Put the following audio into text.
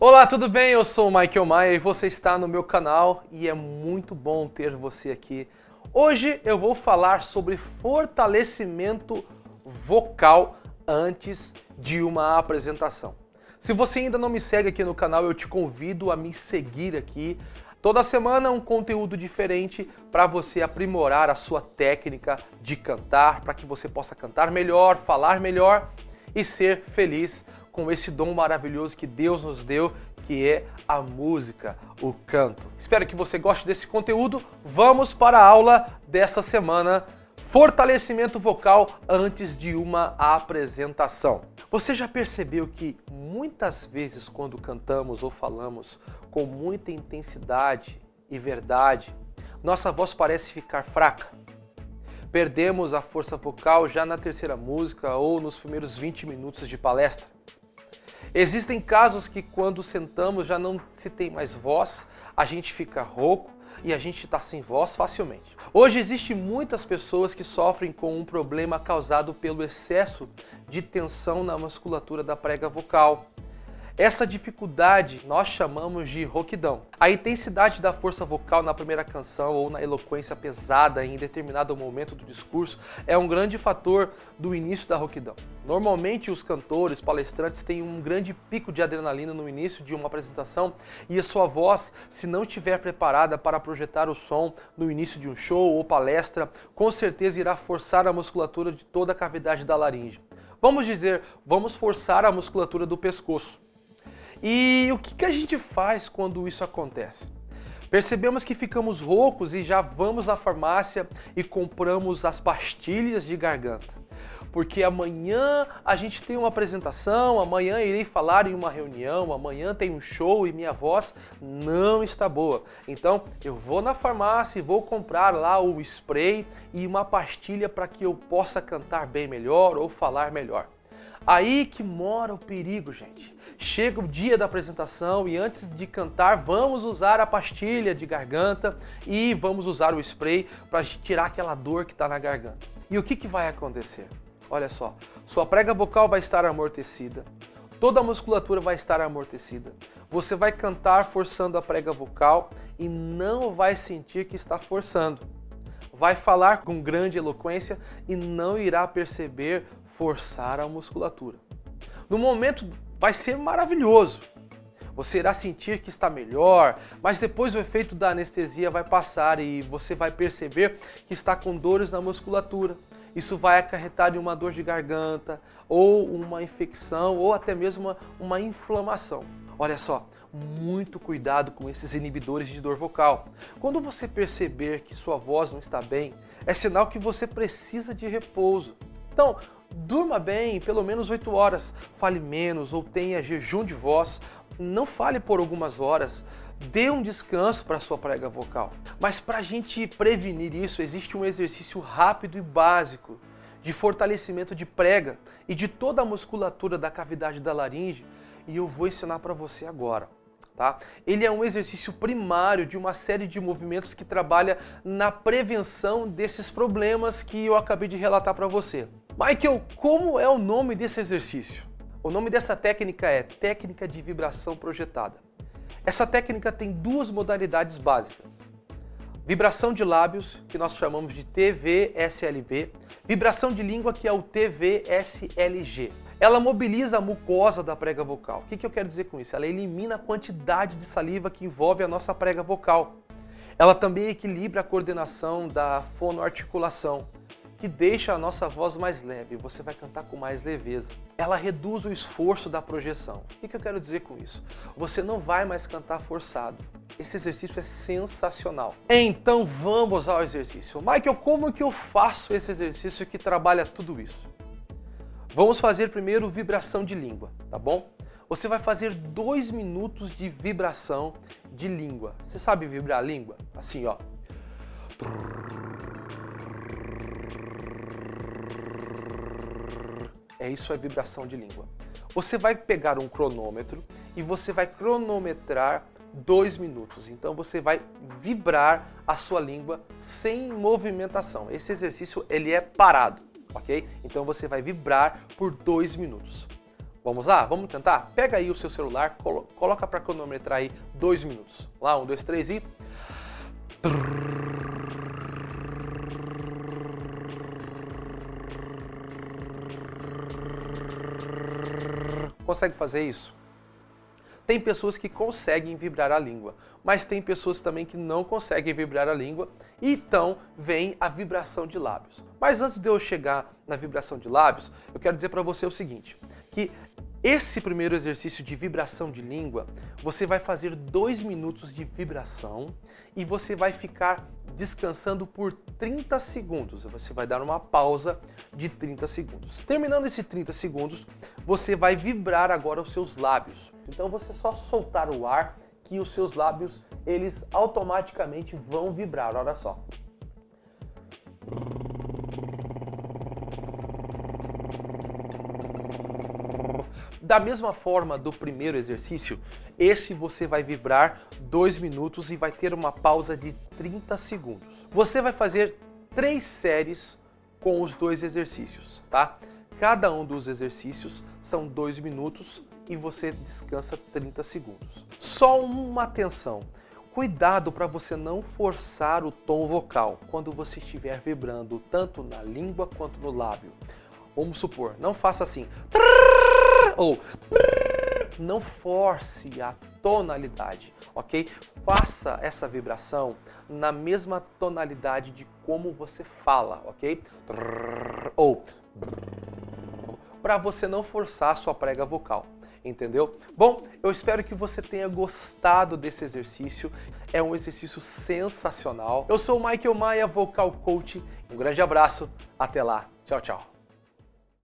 Olá, tudo bem? Eu sou o Michael Maia e você está no meu canal e é muito bom ter você aqui. Hoje eu vou falar sobre fortalecimento vocal antes de uma apresentação. Se você ainda não me segue aqui no canal, eu te convido a me seguir aqui. Toda semana um conteúdo diferente para você aprimorar a sua técnica de cantar, para que você possa cantar melhor, falar melhor e ser feliz com esse dom maravilhoso que Deus nos deu, que é a música, o canto. Espero que você goste desse conteúdo. Vamos para a aula dessa semana. Fortalecimento vocal antes de uma apresentação. Você já percebeu que muitas vezes, quando cantamos ou falamos com muita intensidade e verdade, nossa voz parece ficar fraca? Perdemos a força vocal já na terceira música ou nos primeiros 20 minutos de palestra? Existem casos que quando sentamos já não se tem mais voz, a gente fica rouco e a gente está sem voz facilmente. Hoje existem muitas pessoas que sofrem com um problema causado pelo excesso de tensão na musculatura da prega vocal. Essa dificuldade nós chamamos de rouquidão. A intensidade da força vocal na primeira canção ou na eloquência pesada em determinado momento do discurso é um grande fator do início da rouquidão. Normalmente os cantores, palestrantes têm um grande pico de adrenalina no início de uma apresentação e a sua voz, se não estiver preparada para projetar o som no início de um show ou palestra, com certeza irá forçar a musculatura de toda a cavidade da laringe. Vamos dizer, vamos forçar a musculatura do pescoço. E o que, que a gente faz quando isso acontece? Percebemos que ficamos roucos e já vamos à farmácia e compramos as pastilhas de garganta. Porque amanhã a gente tem uma apresentação, amanhã irei falar em uma reunião, amanhã tem um show e minha voz não está boa. Então eu vou na farmácia e vou comprar lá o spray e uma pastilha para que eu possa cantar bem melhor ou falar melhor. Aí que mora o perigo, gente. Chega o dia da apresentação e antes de cantar, vamos usar a pastilha de garganta e vamos usar o spray para tirar aquela dor que está na garganta. E o que, que vai acontecer? Olha só, sua prega vocal vai estar amortecida, toda a musculatura vai estar amortecida. Você vai cantar forçando a prega vocal e não vai sentir que está forçando. Vai falar com grande eloquência e não irá perceber forçar a musculatura. No momento vai ser maravilhoso. Você irá sentir que está melhor, mas depois o efeito da anestesia vai passar e você vai perceber que está com dores na musculatura. Isso vai acarretar em uma dor de garganta, ou uma infecção, ou até mesmo uma, uma inflamação. Olha só, muito cuidado com esses inibidores de dor vocal. Quando você perceber que sua voz não está bem, é sinal que você precisa de repouso. Então, durma bem, pelo menos 8 horas. Fale menos ou tenha jejum de voz. Não fale por algumas horas. Dê um descanso para sua prega vocal. Mas para a gente prevenir isso, existe um exercício rápido e básico de fortalecimento de prega e de toda a musculatura da cavidade da laringe e eu vou ensinar para você agora. Tá? Ele é um exercício primário de uma série de movimentos que trabalha na prevenção desses problemas que eu acabei de relatar para você. Michael, como é o nome desse exercício? O nome dessa técnica é técnica de vibração projetada. Essa técnica tem duas modalidades básicas. Vibração de lábios, que nós chamamos de TVSLB, vibração de língua, que é o TVSLG. Ela mobiliza a mucosa da prega vocal. O que, que eu quero dizer com isso? Ela elimina a quantidade de saliva que envolve a nossa prega vocal. Ela também equilibra a coordenação da fonoarticulação, que deixa a nossa voz mais leve. Você vai cantar com mais leveza. Ela reduz o esforço da projeção. O que, eu quero dizer com isso? Você não vai mais cantar forçado. Esse exercício é sensacional. Então vamos ao exercício. Michael, como que eu faço esse exercício que trabalha tudo isso? Vamos fazer primeiro vibração de língua, tá bom? Você vai fazer dois minutos de vibração de língua. Você sabe vibrar a língua? Assim, ó. É isso, é vibração de língua. Você vai pegar um cronômetro e você vai cronometrar dois minutos. Então você vai vibrar a sua língua sem movimentação. Esse exercício ele é parado ok? Então você vai vibrar por dois minutos. Vamos lá? Vamos tentar? Pega aí o seu celular, colo coloca para cronometrar aí dois minutos. Lá, um, dois, três e. Consegue fazer isso? Tem pessoas que conseguem vibrar a língua, mas tem pessoas também que não conseguem vibrar a língua, então vem a vibração de lábios. Mas antes de eu chegar na vibração de lábios, eu quero dizer para você o seguinte, que esse primeiro exercício de vibração de língua, você vai fazer dois minutos de vibração e você vai ficar descansando por 30 segundos. Você vai dar uma pausa de 30 segundos. Terminando esses 30 segundos, você vai vibrar agora os seus lábios. Então você só soltar o ar que os seus lábios eles automaticamente vão vibrar. Olha só. Da mesma forma do primeiro exercício, esse você vai vibrar 2 minutos e vai ter uma pausa de 30 segundos. Você vai fazer três séries com os dois exercícios, tá? Cada um dos exercícios são 2 minutos e você descansa 30 segundos. Só uma atenção. Cuidado para você não forçar o tom vocal quando você estiver vibrando tanto na língua quanto no lábio. Vamos supor, não faça assim. Ou não force a tonalidade, ok? Faça essa vibração na mesma tonalidade de como você fala, ok? Ou para você não forçar a sua prega vocal entendeu? Bom, eu espero que você tenha gostado desse exercício. É um exercício sensacional. Eu sou o Michael Maia, Vocal Coach. Um grande abraço. Até lá. Tchau, tchau.